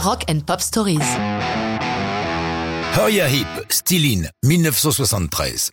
Rock and Pop Stories. Hoya Hip, Stylin, 1973.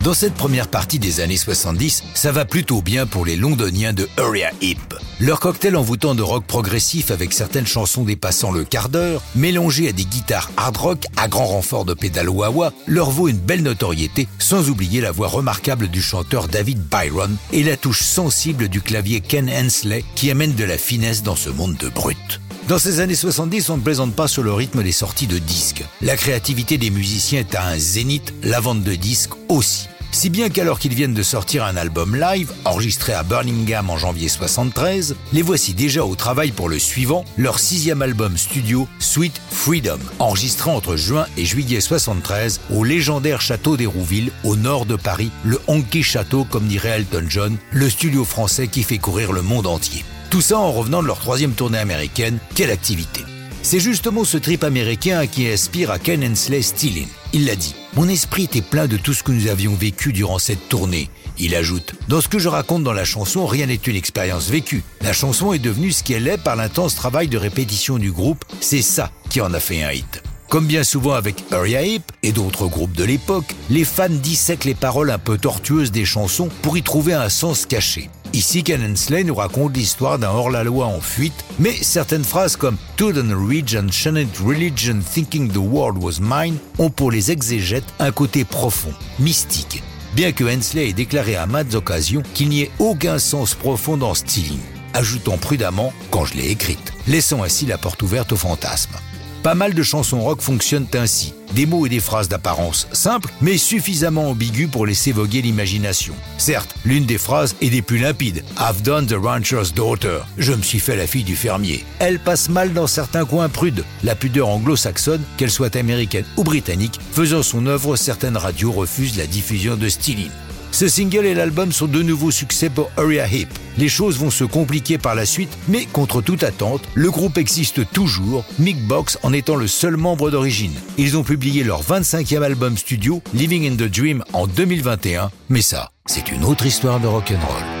Dans cette première partie des années 70, ça va plutôt bien pour les londoniens de Uriah Heep. Leur cocktail envoûtant de rock progressif avec certaines chansons dépassant le quart d'heure, mélangé à des guitares hard rock à grand renfort de pédale wah leur vaut une belle notoriété, sans oublier la voix remarquable du chanteur David Byron et la touche sensible du clavier Ken Hensley qui amène de la finesse dans ce monde de brut. Dans ces années 70, on ne plaisante pas sur le rythme des sorties de disques. La créativité des musiciens est à un zénith, la vente de disques aussi. Si bien qu'alors qu'ils viennent de sortir un album live, enregistré à Birmingham en janvier 73, les voici déjà au travail pour le suivant, leur sixième album studio, Sweet Freedom, enregistré entre juin et juillet 73 au légendaire château d'Hérouville, au nord de Paris, le Honky Château comme dirait Elton John, le studio français qui fait courir le monde entier. Tout ça en revenant de leur troisième tournée américaine, quelle activité c'est justement ce trip américain qui inspire à Ken Hensley Stealing. Il l'a dit. Mon esprit était plein de tout ce que nous avions vécu durant cette tournée. Il ajoute, dans ce que je raconte dans la chanson, rien n'est une expérience vécue. La chanson est devenue ce qu'elle est par l'intense travail de répétition du groupe. C'est ça qui en a fait un hit. Comme bien souvent avec Uriah Heep et d'autres groupes de l'époque, les fans dissèquent les paroles un peu tortueuses des chansons pour y trouver un sens caché. Ici, Ken Hensley nous raconte l'histoire d'un hors-la-loi en fuite, mais certaines phrases comme To the Norwegian religion thinking the world was mine ont pour les exégètes un côté profond, mystique. Bien que Hensley ait déclaré à maintes occasions qu'il n'y ait aucun sens profond dans Stealing, ajoutant prudemment quand je l'ai écrite, laissant ainsi la porte ouverte au fantasme. Pas mal de chansons rock fonctionnent ainsi. Des mots et des phrases d'apparence simples, mais suffisamment ambiguës pour laisser voguer l'imagination. Certes, l'une des phrases est des plus limpides. I've done the rancher's daughter. Je me suis fait la fille du fermier. Elle passe mal dans certains coins prudes. La pudeur anglo-saxonne, qu'elle soit américaine ou britannique, faisant son œuvre, certaines radios refusent la diffusion de Stealing. Ce single et l'album sont de nouveaux succès pour Uriah Heep. Les choses vont se compliquer par la suite, mais contre toute attente, le groupe existe toujours, Mick Box en étant le seul membre d'origine. Ils ont publié leur 25e album studio, Living in the Dream, en 2021, mais ça, c'est une autre histoire de rock'n'roll.